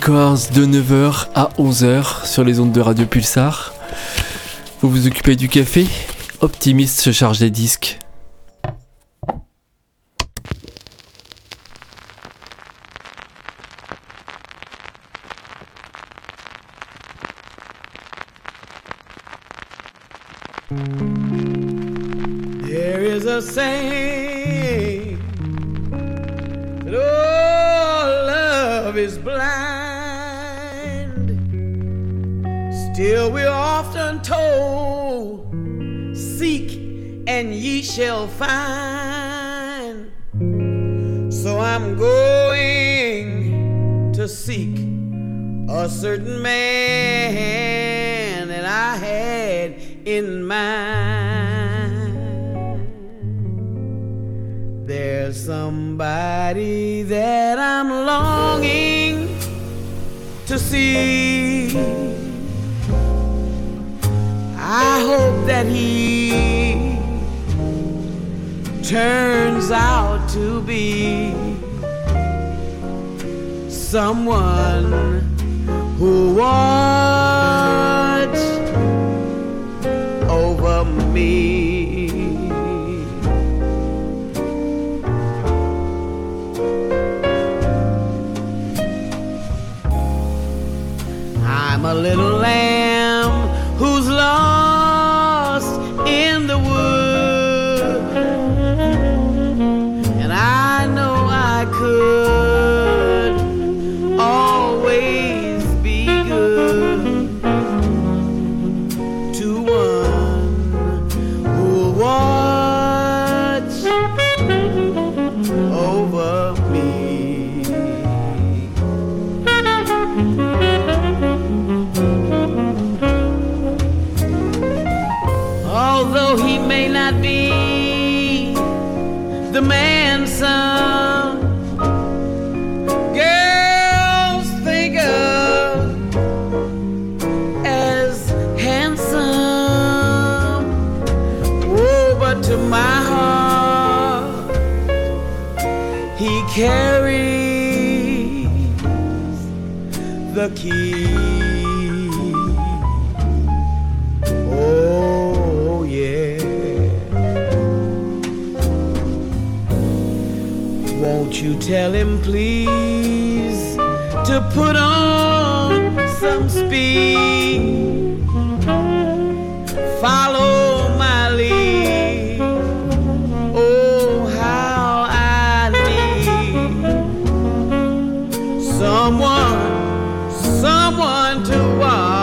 De 9h à 11h sur les ondes de Radio Pulsar. Vous vous occupez du café? Optimiste se charge des disques. someone, someone to watch.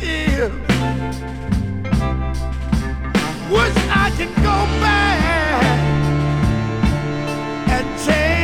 still wish I could go back and change.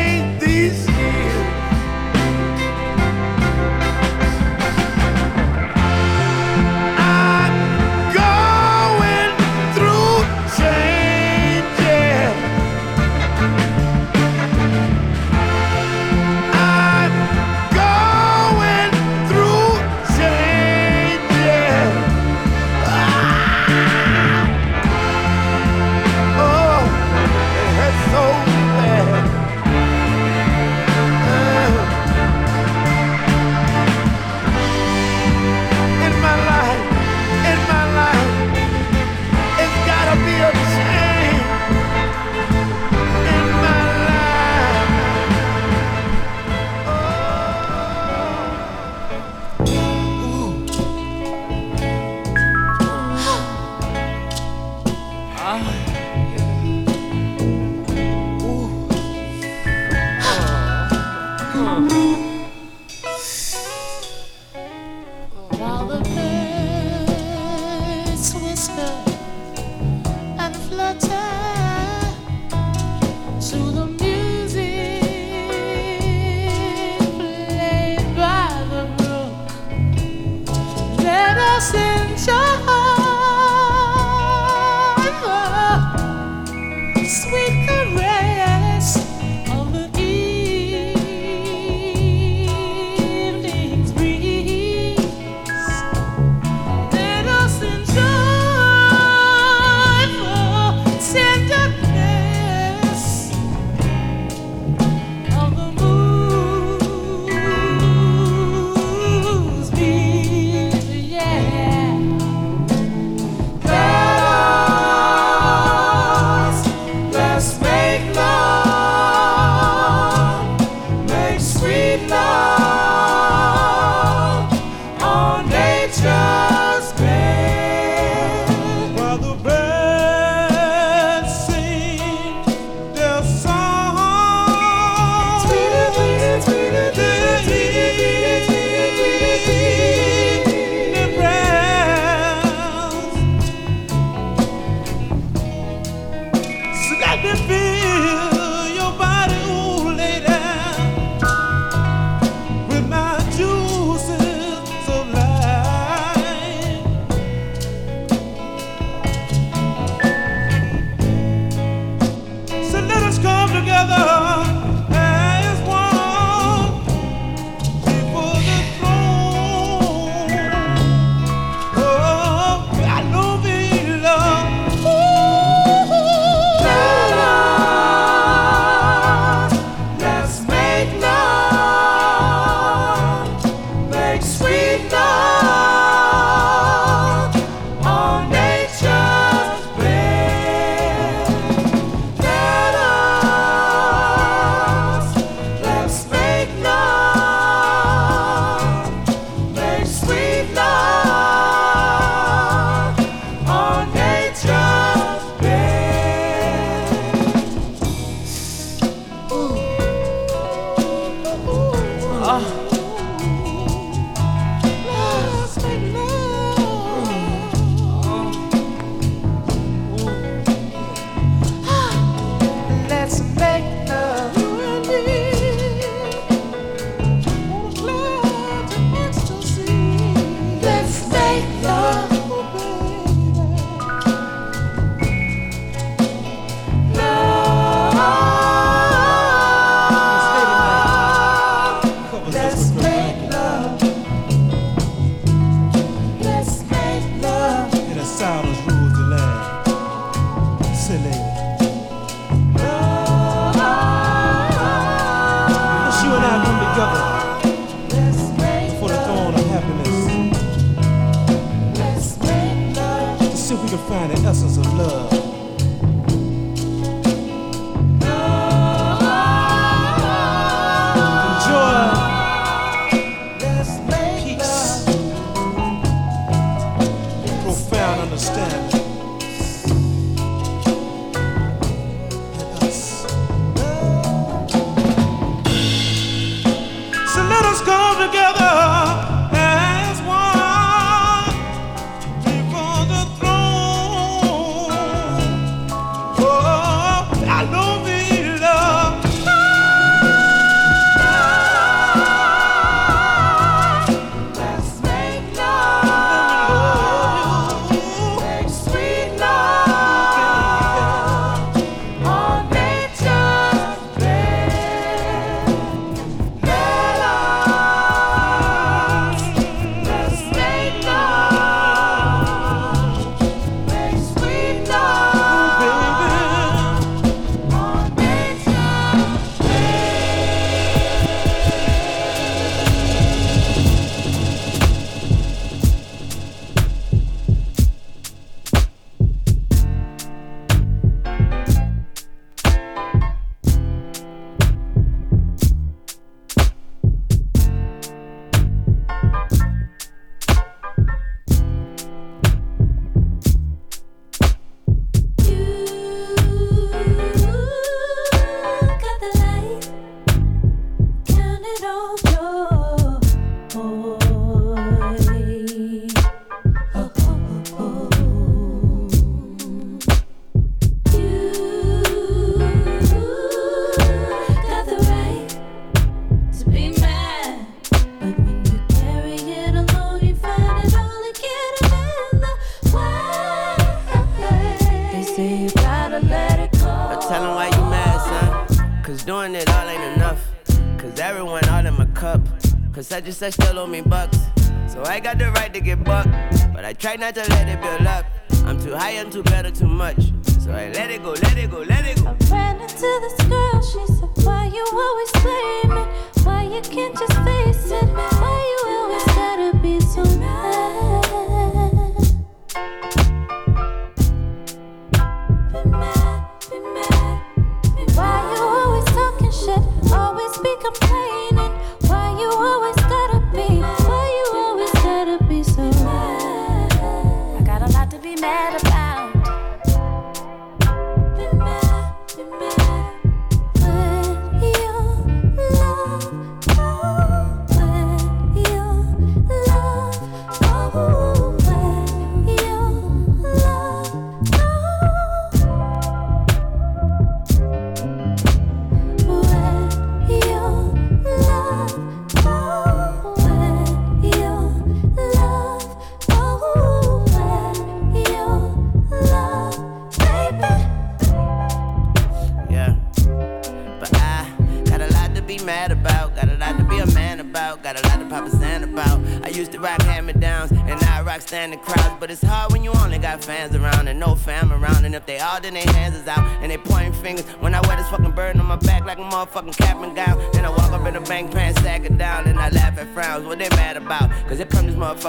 me bucks. So I got the right to get bucked. But I try not to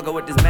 go with this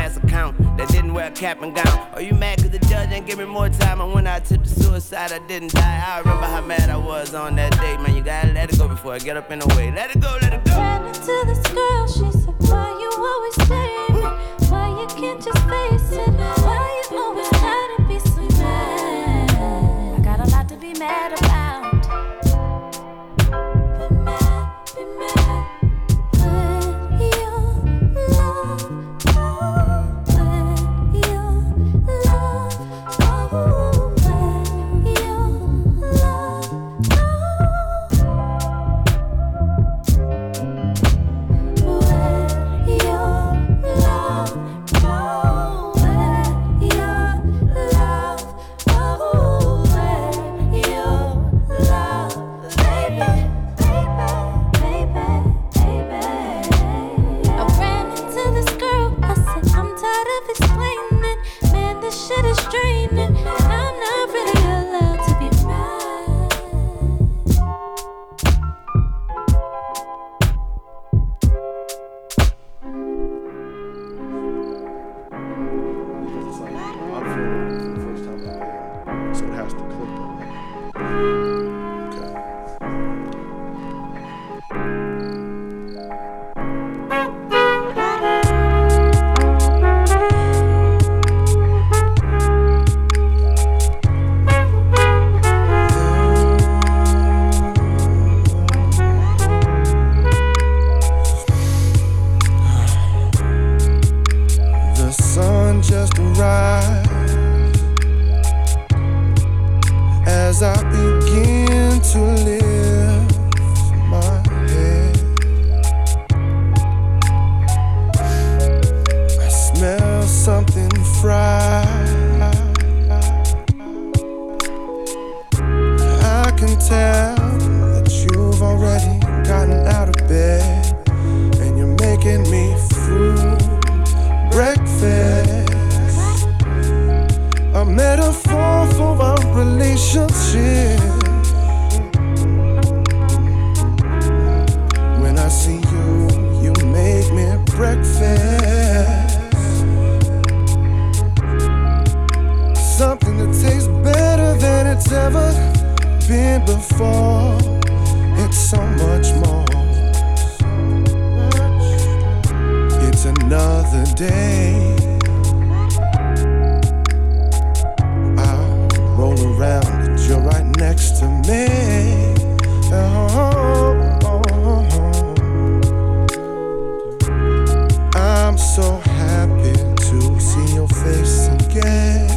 this again.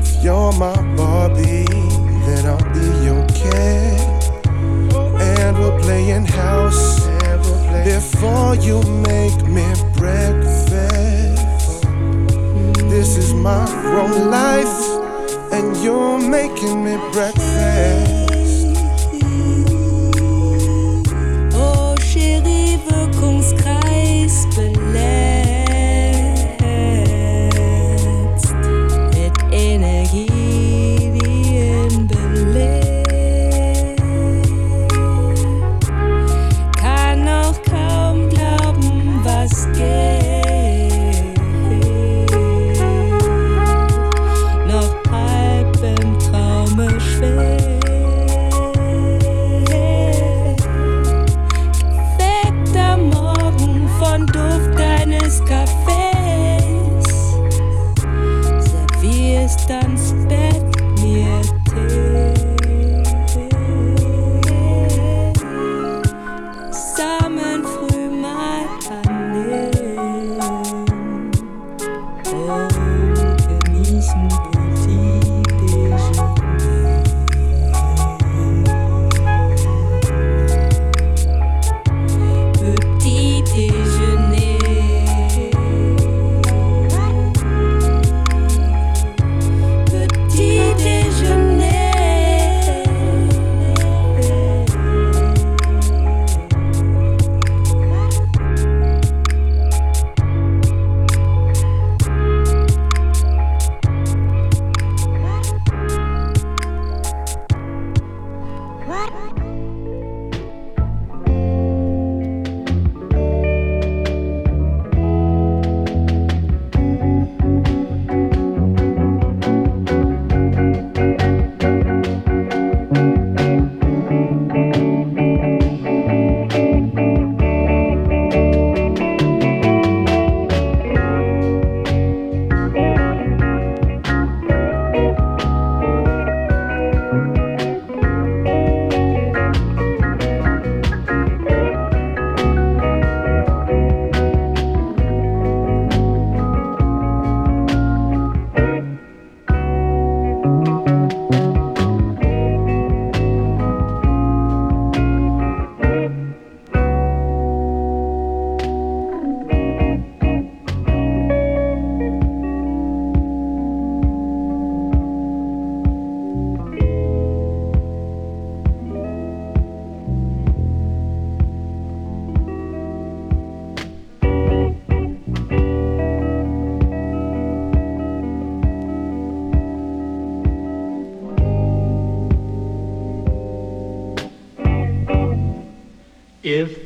If you're my Barbie, then I'll be your Ken, And we're playing house before you make me breakfast. This is my wrong life, and you're making me breakfast.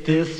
This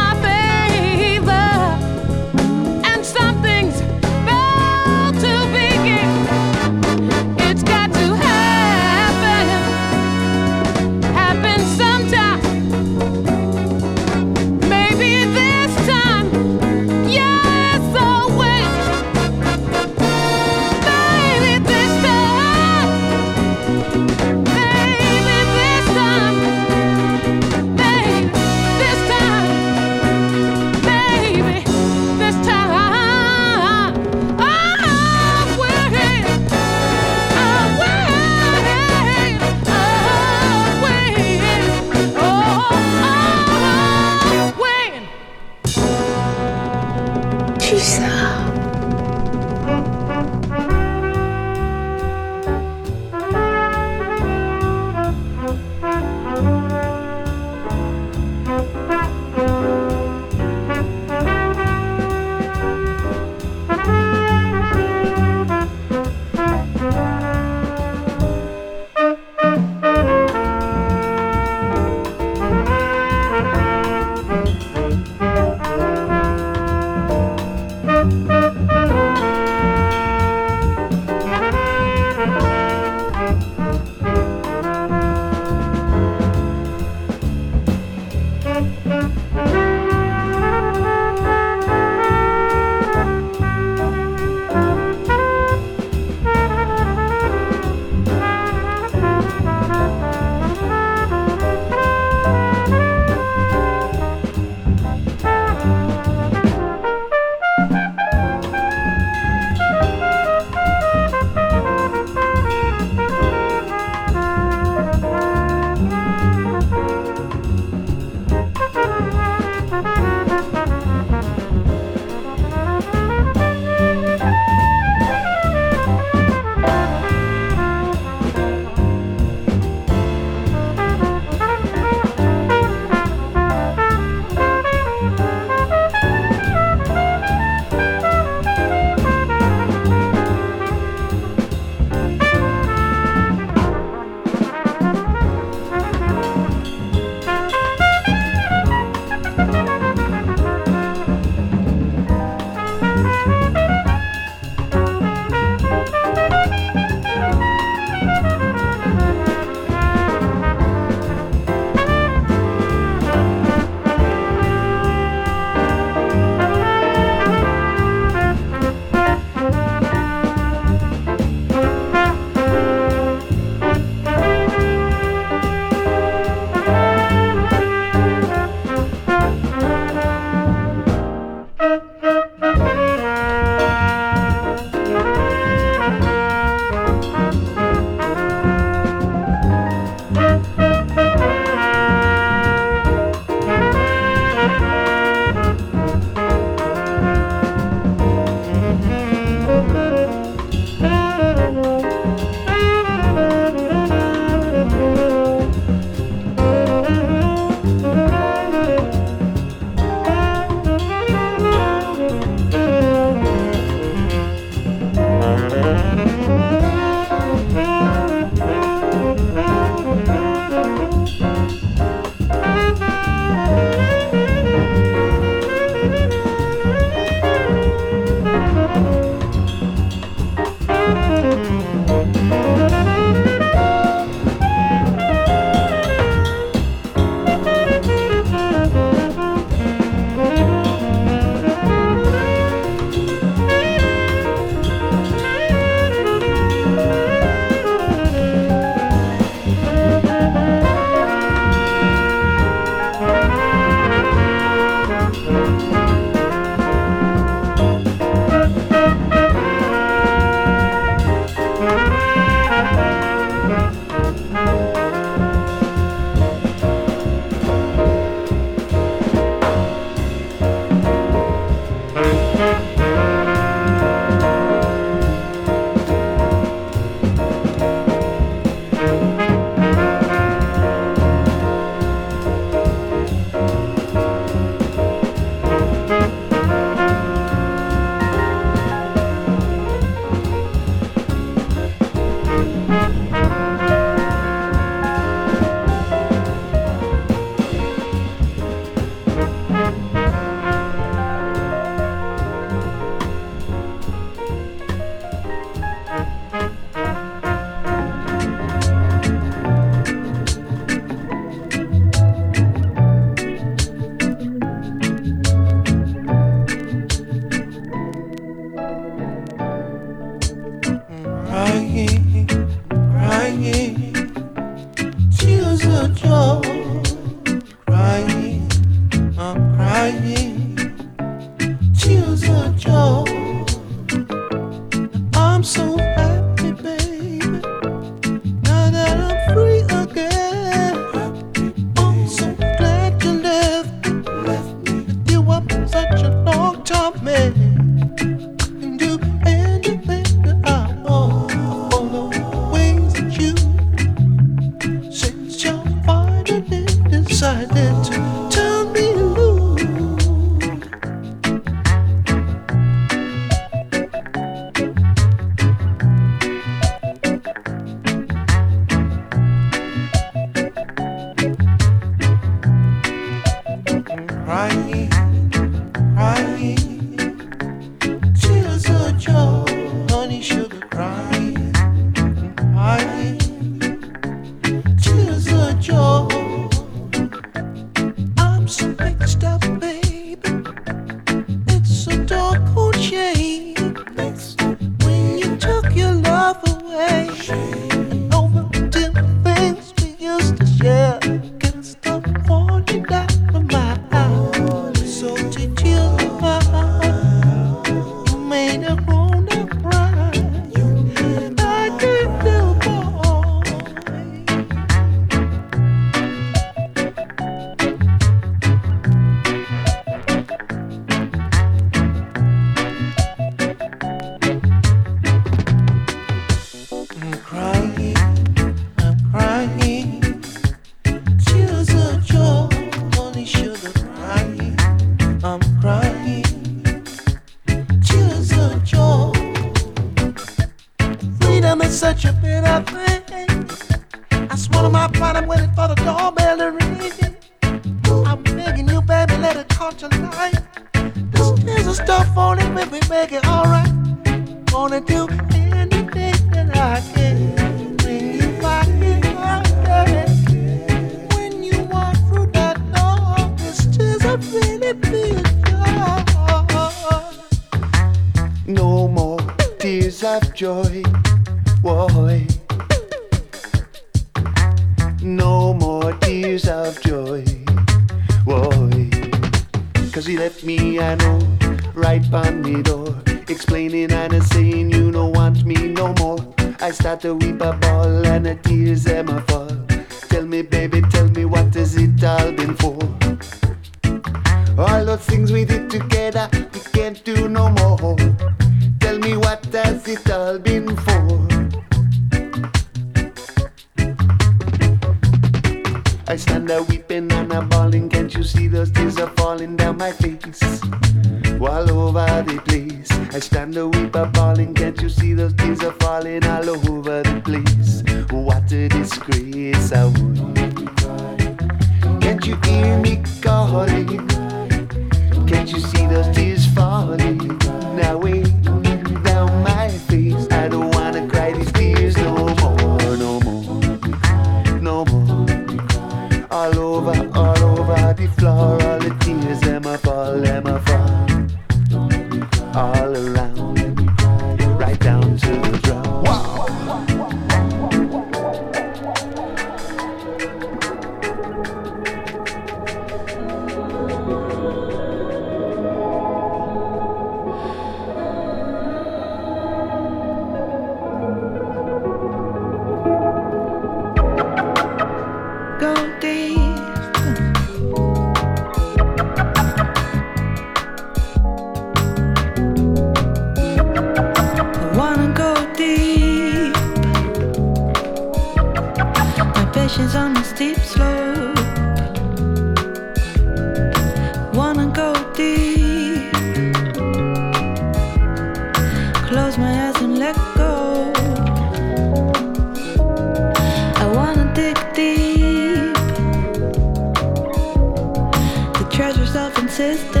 my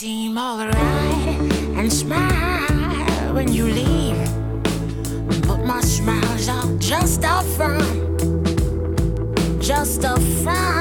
seem alright and smile when you leave. But my smiles are just a front, just a front.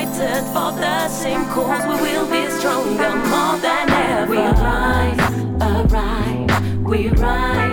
united for the same cause. We will be stronger more than ever. We rise, arise, we rise.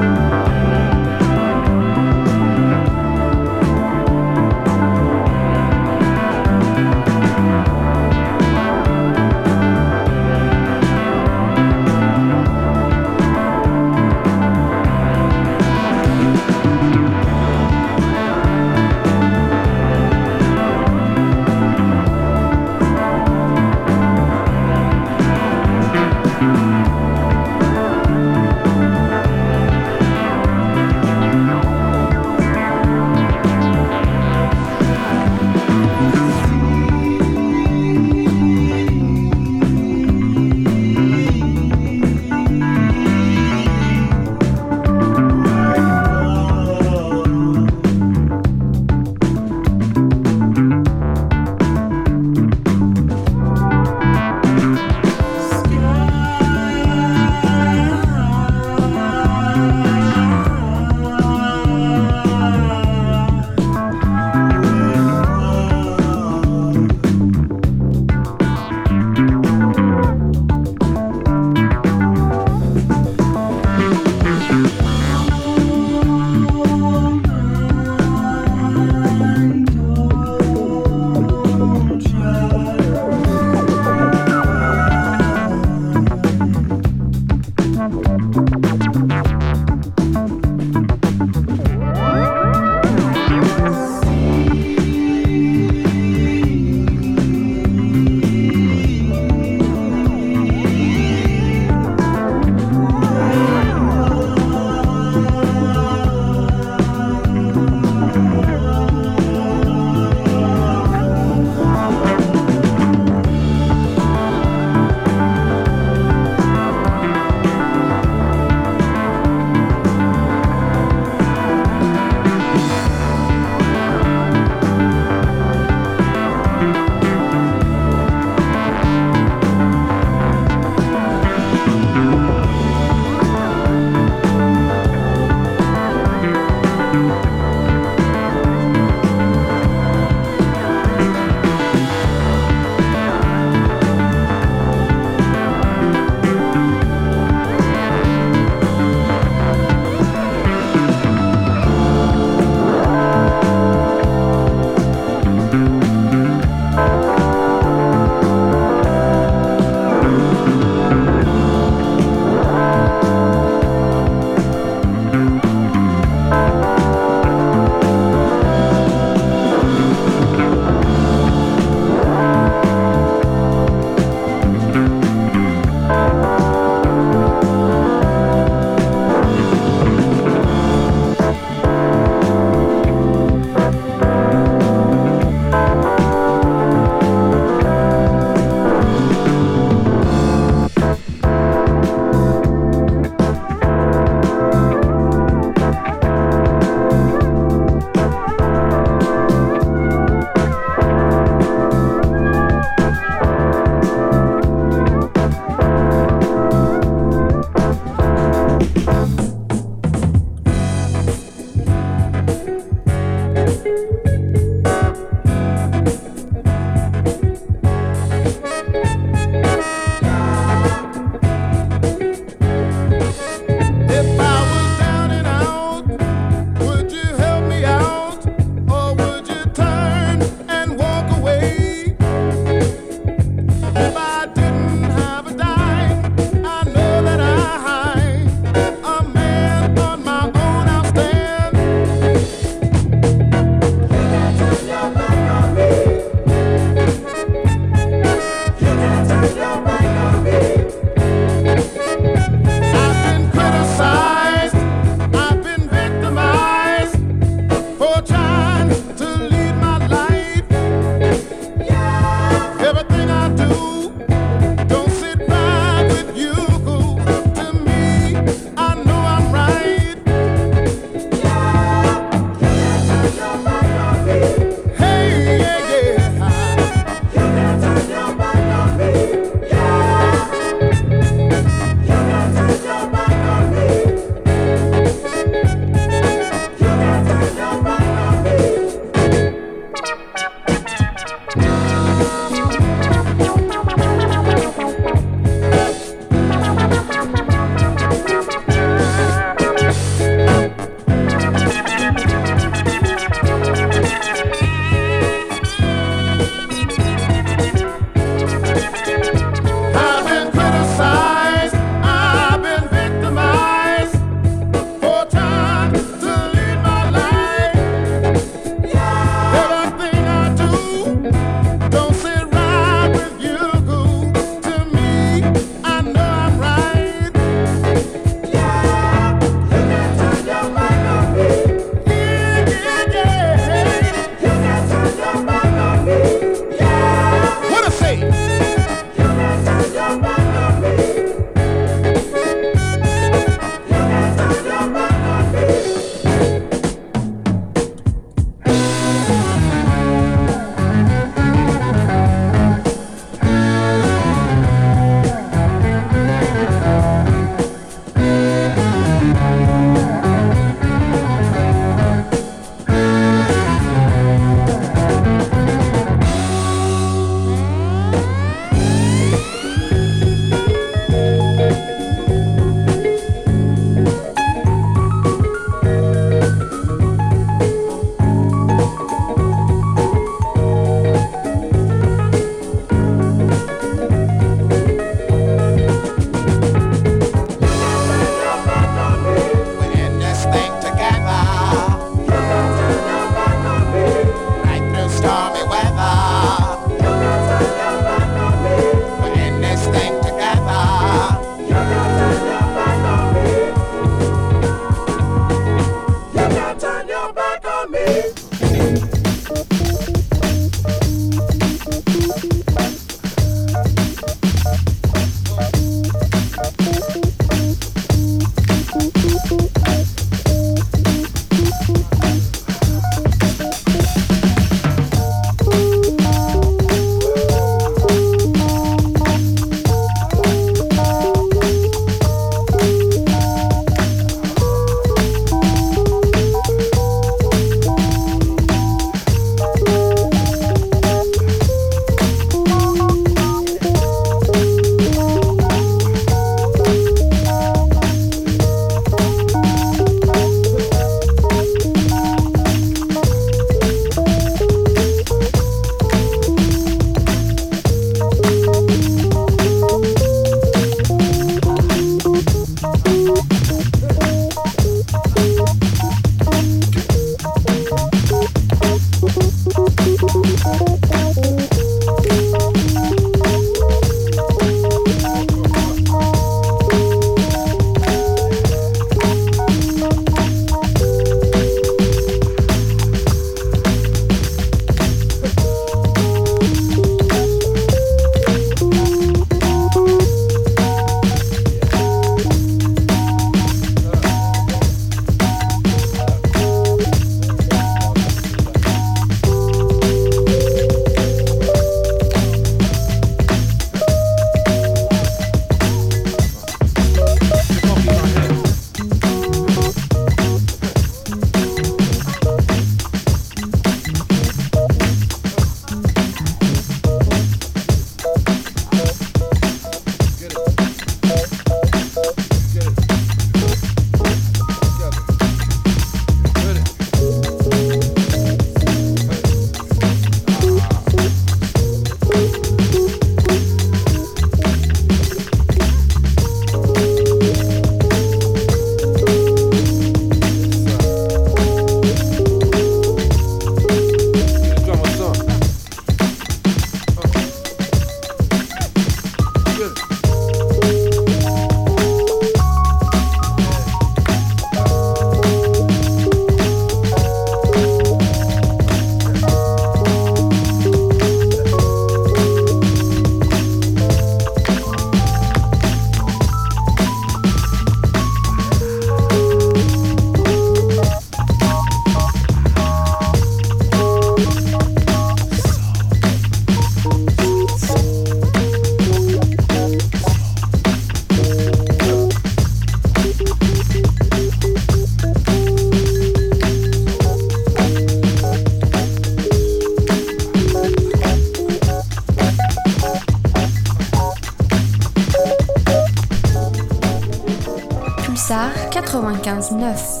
95.9.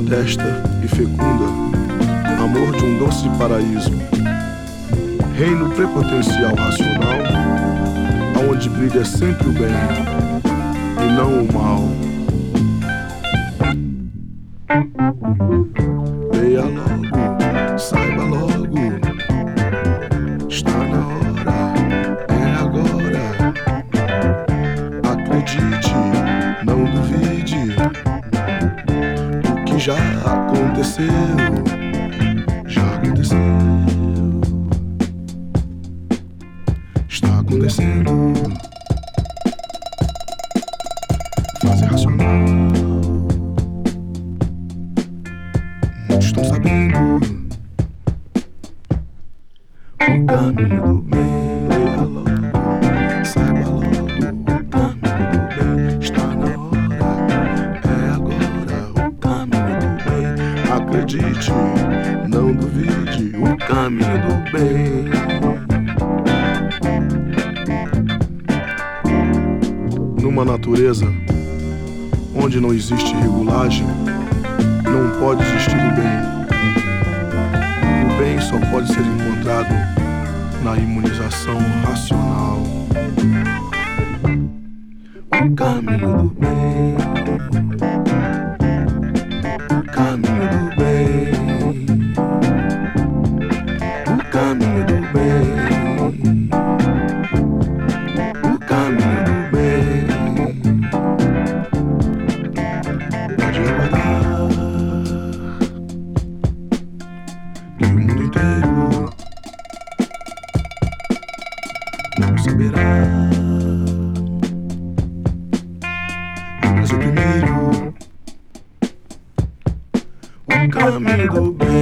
modesta e fecunda, amor de um doce paraíso, reino prepotencial racional, aonde brilha sempre o bem e não o mal.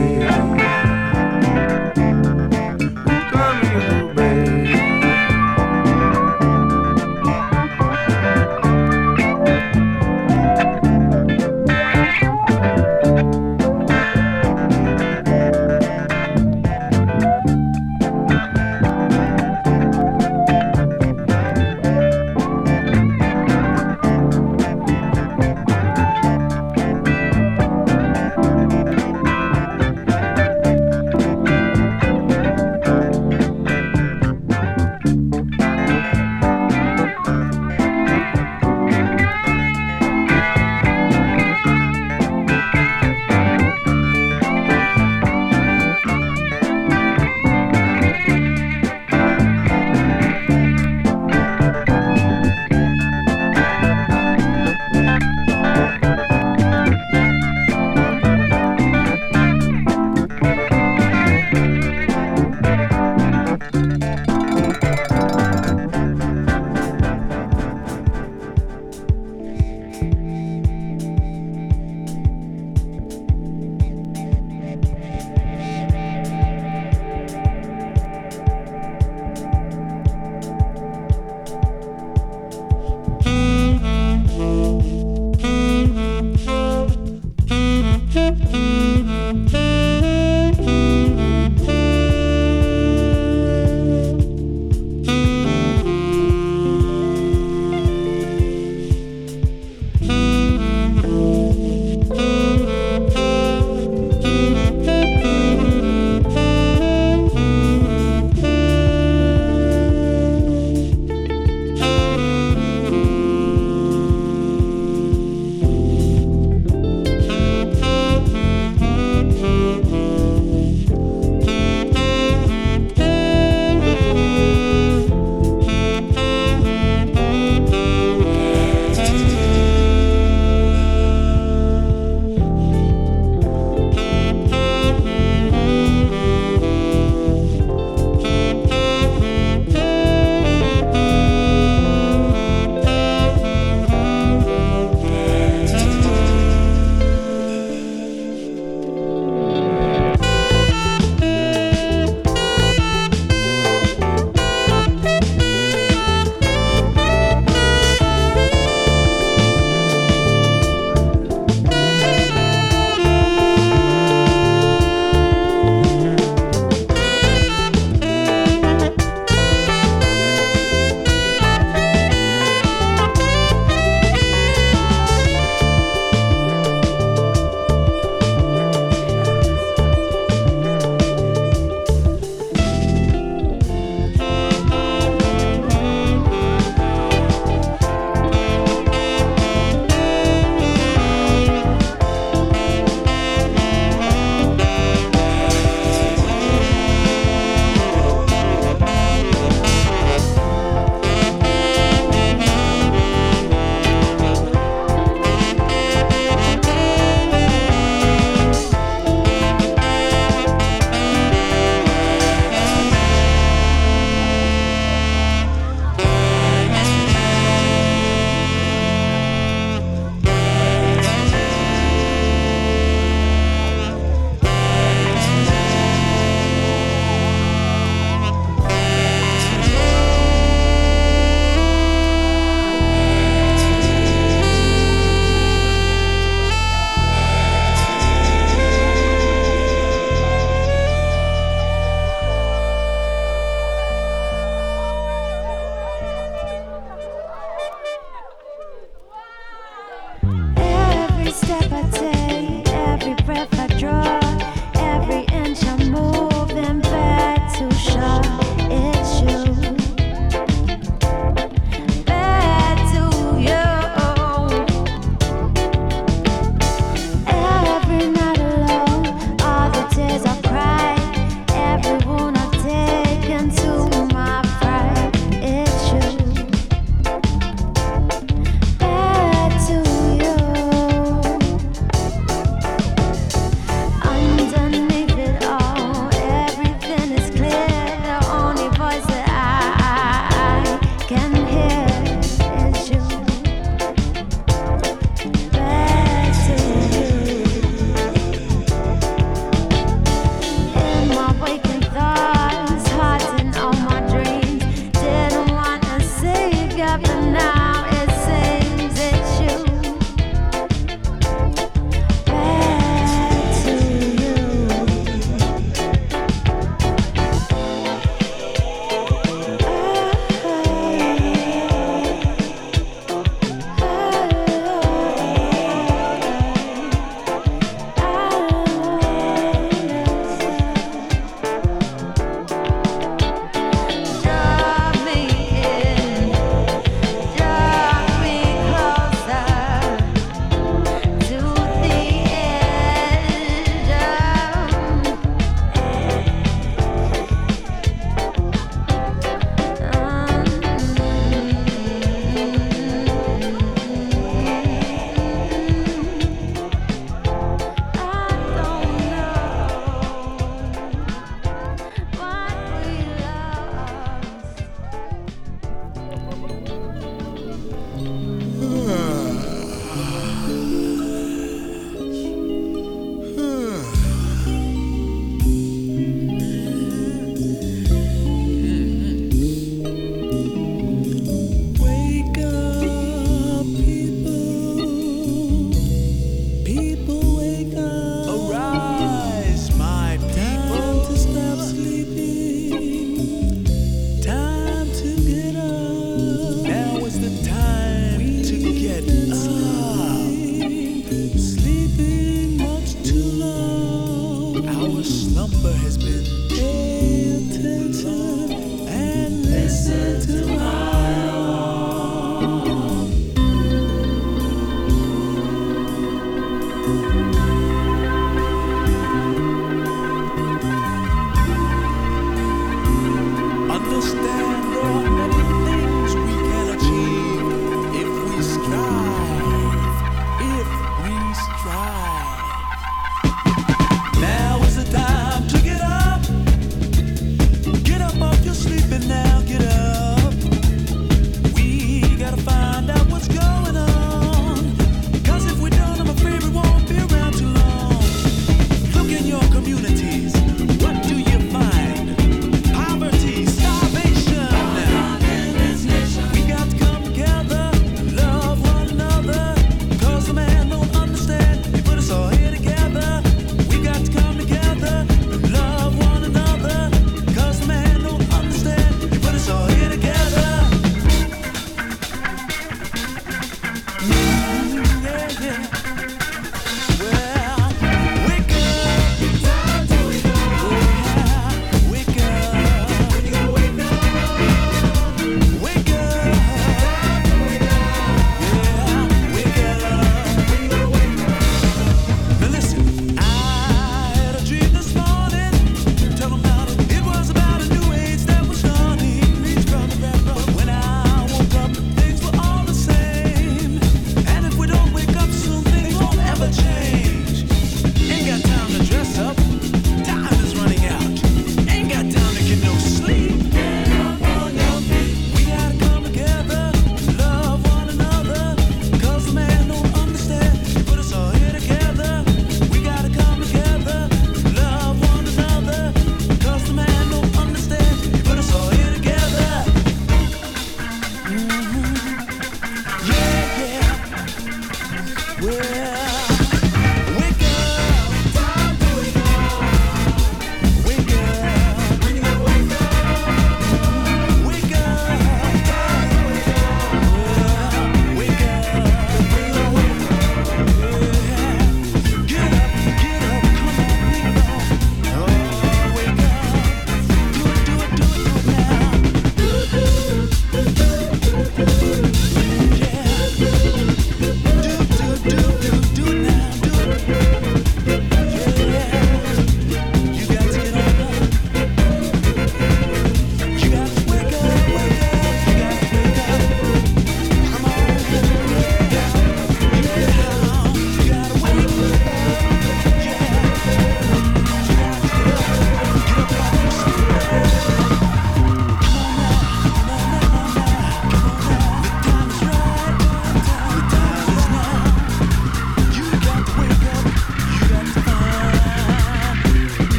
you.